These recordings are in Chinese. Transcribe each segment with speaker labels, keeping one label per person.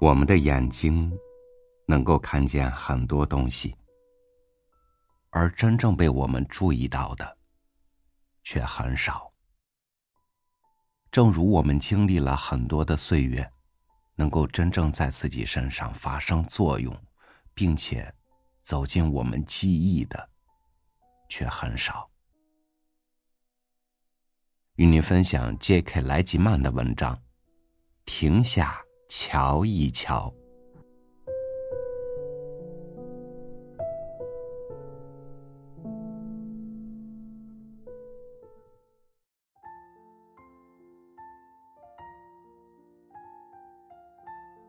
Speaker 1: 我们的眼睛能够看见很多东西，而真正被我们注意到的却很少。正如我们经历了很多的岁月，能够真正在自己身上发生作用，并且走进我们记忆的，却很少。与您分享 J.K. 莱吉曼的文章，《停下瞧一瞧》。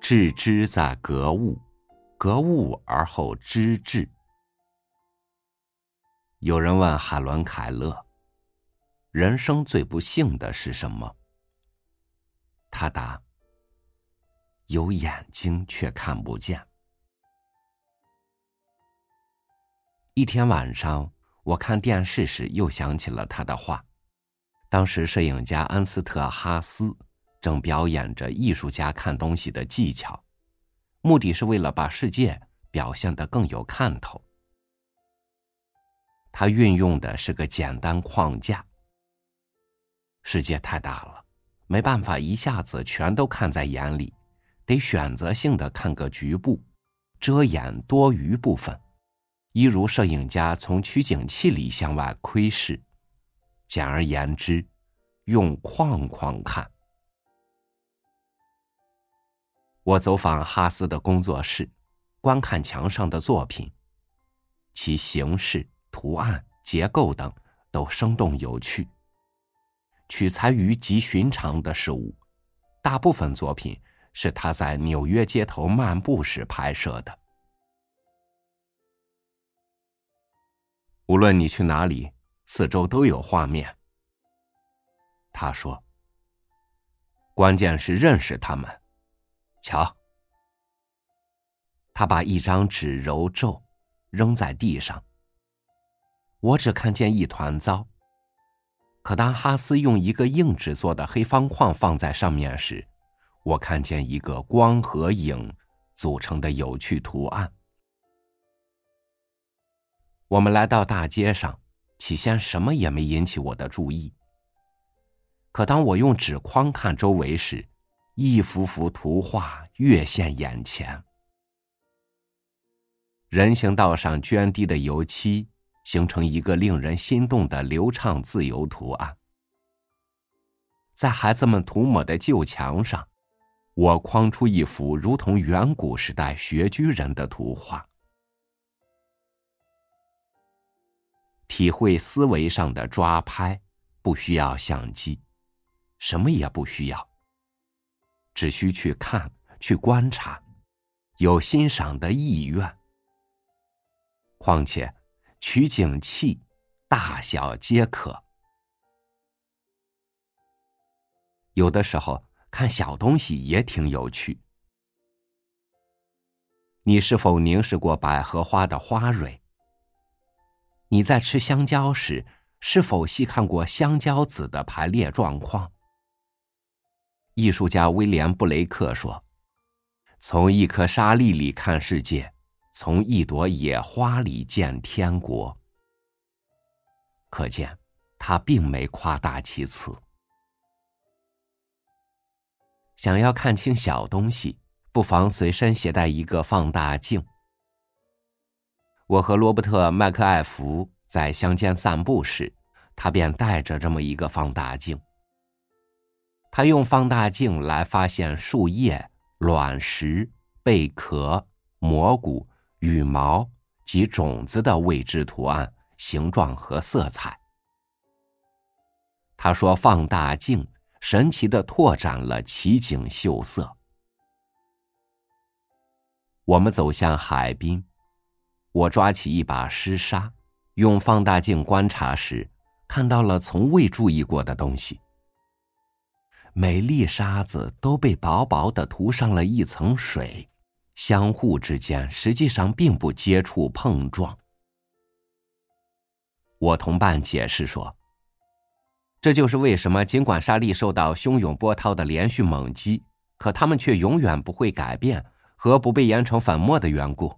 Speaker 1: 致知在格物，格物而后知至。有人问海伦·凯勒。人生最不幸的是什么？他答：“有眼睛却看不见。”一天晚上，我看电视时又想起了他的话。当时，摄影家恩斯特·哈斯正表演着艺术家看东西的技巧，目的是为了把世界表现得更有看头。他运用的是个简单框架。世界太大了，没办法一下子全都看在眼里，得选择性的看个局部，遮掩多余部分。一如摄影家从取景器里向外窥视。简而言之，用框框看。我走访哈斯的工作室，观看墙上的作品，其形式、图案、结构等都生动有趣。取材于极寻常的事物，大部分作品是他在纽约街头漫步时拍摄的。无论你去哪里，四周都有画面。他说：“关键是认识他们。”瞧，他把一张纸揉皱，扔在地上。我只看见一团糟。可当哈斯用一个硬纸做的黑方框放在上面时，我看见一个光和影组成的有趣图案。我们来到大街上，起先什么也没引起我的注意。可当我用纸框看周围时，一幅幅图画跃现眼前。人行道上涓滴的油漆。形成一个令人心动的流畅自由图案，在孩子们涂抹的旧墙上，我框出一幅如同远古时代穴居人的图画。体会思维上的抓拍，不需要相机，什么也不需要，只需去看、去观察，有欣赏的意愿。况且。取景器，大小皆可。有的时候看小东西也挺有趣。你是否凝视过百合花的花蕊？你在吃香蕉时，是否细看过香蕉籽的排列状况？艺术家威廉·布雷克说：“从一颗沙粒里看世界。”从一朵野花里见天国，可见他并没夸大其词。想要看清小东西，不妨随身携带一个放大镜。我和罗伯特·麦克艾弗在乡间散步时，他便带着这么一个放大镜。他用放大镜来发现树叶、卵石、贝壳、蘑菇。羽毛及种子的未知图案、形状和色彩。他说：“放大镜神奇的拓展了奇景秀色。”我们走向海滨，我抓起一把湿沙，用放大镜观察时，看到了从未注意过的东西。每粒沙子都被薄薄的涂上了一层水。相互之间实际上并不接触碰撞。我同伴解释说，这就是为什么，尽管沙粒受到汹涌波涛的连续猛击，可它们却永远不会改变和不被研成粉末的缘故。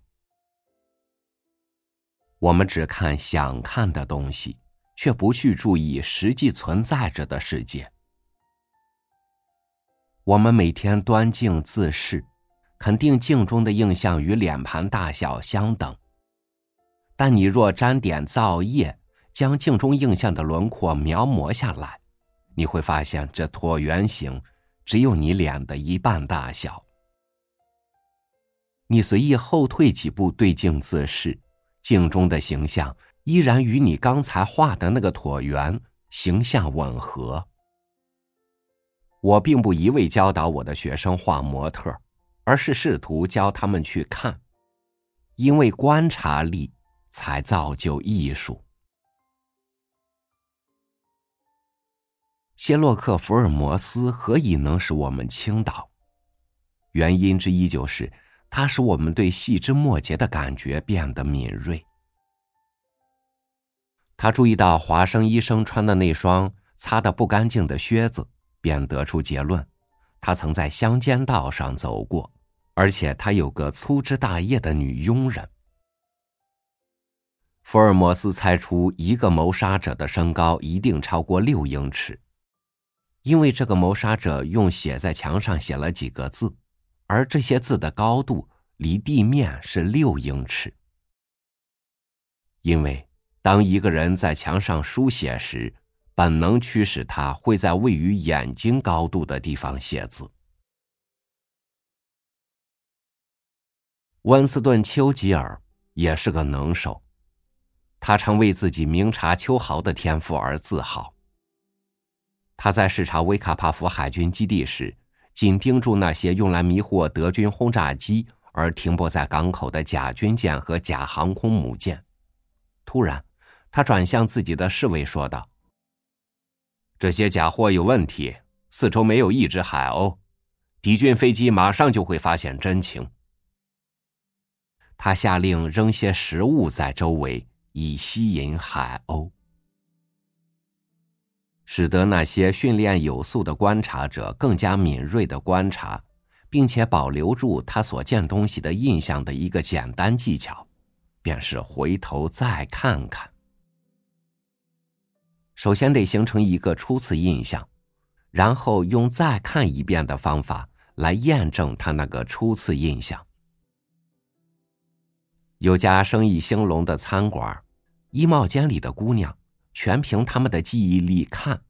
Speaker 1: 我们只看想看的东西，却不去注意实际存在着的世界。我们每天端镜自视，肯定镜中的映像与脸盘大小相等。但你若沾点皂液，将镜中映像的轮廓描摹下来，你会发现这椭圆形只有你脸的一半大小。你随意后退几步对镜自视，镜中的形象依然与你刚才画的那个椭圆形象吻合。我并不一味教导我的学生画模特，而是试图教他们去看，因为观察力才造就艺术。谢洛克·福尔摩斯何以能使我们倾倒？原因之一就是，他使我们对细枝末节的感觉变得敏锐。他注意到华生医生穿的那双擦得不干净的靴子，便得出结论：他曾在乡间道上走过，而且他有个粗枝大叶的女佣人。福尔摩斯猜出，一个谋杀者的身高一定超过六英尺。因为这个谋杀者用血在墙上写了几个字，而这些字的高度离地面是六英尺。因为当一个人在墙上书写时，本能驱使他会在位于眼睛高度的地方写字。温斯顿·丘吉尔也是个能手，他常为自己明察秋毫的天赋而自豪。他在视察维卡帕夫海军基地时，紧盯住那些用来迷惑德军轰炸机而停泊在港口的假军舰和假航空母舰。突然，他转向自己的侍卫说道：“这些假货有问题，四周没有一只海鸥，敌军飞机马上就会发现真情。”他下令扔些食物在周围，以吸引海鸥。使得那些训练有素的观察者更加敏锐的观察，并且保留住他所见东西的印象的一个简单技巧，便是回头再看看。首先得形成一个初次印象，然后用再看一遍的方法来验证他那个初次印象。有家生意兴隆的餐馆，衣帽间里的姑娘。全凭他们的记忆力看，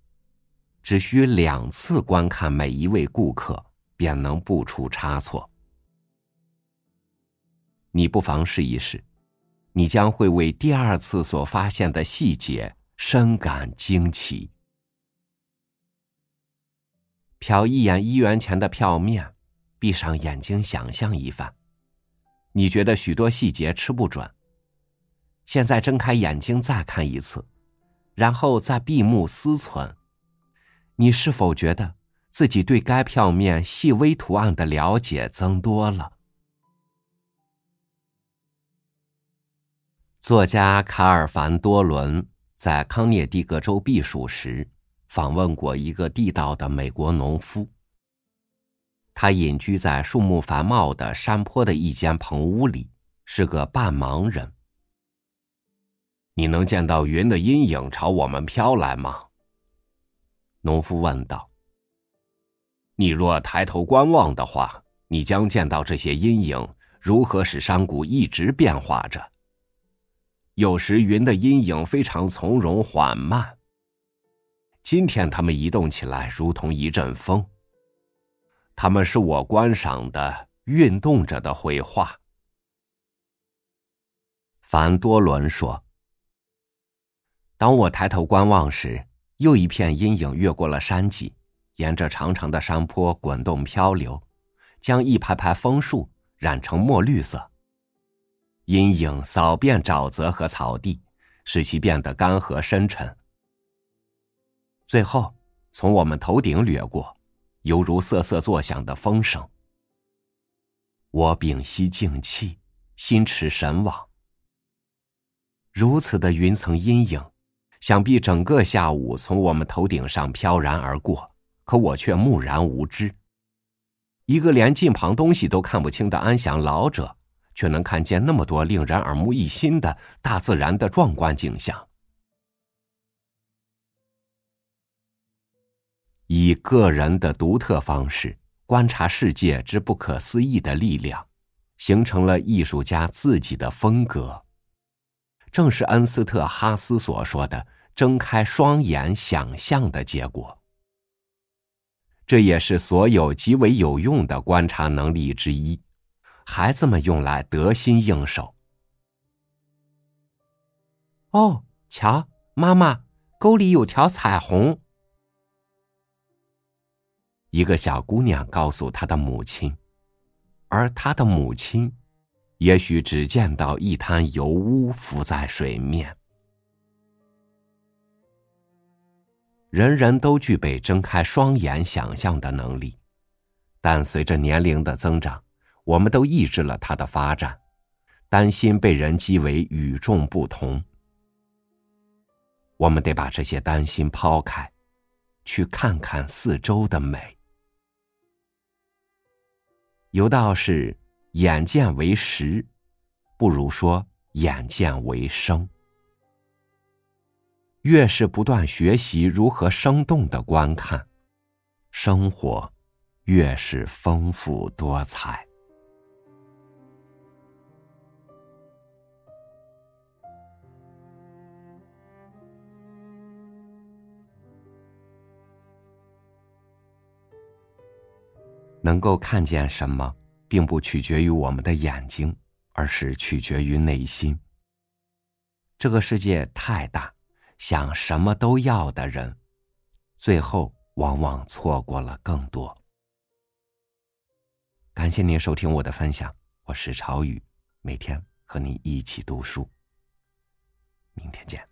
Speaker 1: 只需两次观看每一位顾客，便能不出差错。你不妨试一试，你将会为第二次所发现的细节深感惊奇。瞟一眼一元钱的票面，闭上眼睛想象一番，你觉得许多细节吃不准。现在睁开眼睛再看一次。然后再闭目思忖，你是否觉得自己对该票面细微图案的了解增多了？作家卡尔凡多伦在康涅狄格州避暑时，访问过一个地道的美国农夫。他隐居在树木繁茂的山坡的一间棚屋里，是个半盲人。你能见到云的阴影朝我们飘来吗？农夫问道。你若抬头观望的话，你将见到这些阴影如何使山谷一直变化着。有时云的阴影非常从容缓慢。今天它们移动起来如同一阵风。它们是我观赏的运动着的绘画。凡多伦说。当我抬头观望时，又一片阴影越过了山脊，沿着长长的山坡滚动漂流，将一排排枫树染成墨绿色。阴影扫遍沼泽和草地，使其变得干涸深沉。最后，从我们头顶掠过，犹如瑟瑟作响的风声。我屏息静气，心驰神往。如此的云层阴影。想必整个下午从我们头顶上飘然而过，可我却木然无知。一个连近旁东西都看不清的安详老者，却能看见那么多令人耳目一新的大自然的壮观景象。以个人的独特方式观察世界之不可思议的力量，形成了艺术家自己的风格。正是恩斯特·哈斯所说的“睁开双眼想象”的结果。这也是所有极为有用的观察能力之一，孩子们用来得心应手。哦，瞧，妈妈，沟里有条彩虹。一个小姑娘告诉她的母亲，而她的母亲，也许只见到一滩油污浮在水面。人人都具备睁开双眼想象的能力，但随着年龄的增长，我们都抑制了它的发展，担心被人讥为与众不同。我们得把这些担心抛开，去看看四周的美。有道是：“眼见为实，不如说眼见为生。”越是不断学习如何生动的观看，生活越是丰富多彩。能够看见什么，并不取决于我们的眼睛，而是取决于内心。这个世界太大，想什么都要的人，最后往往错过了更多。感谢您收听我的分享，我是朝雨，每天和你一起读书。明天见。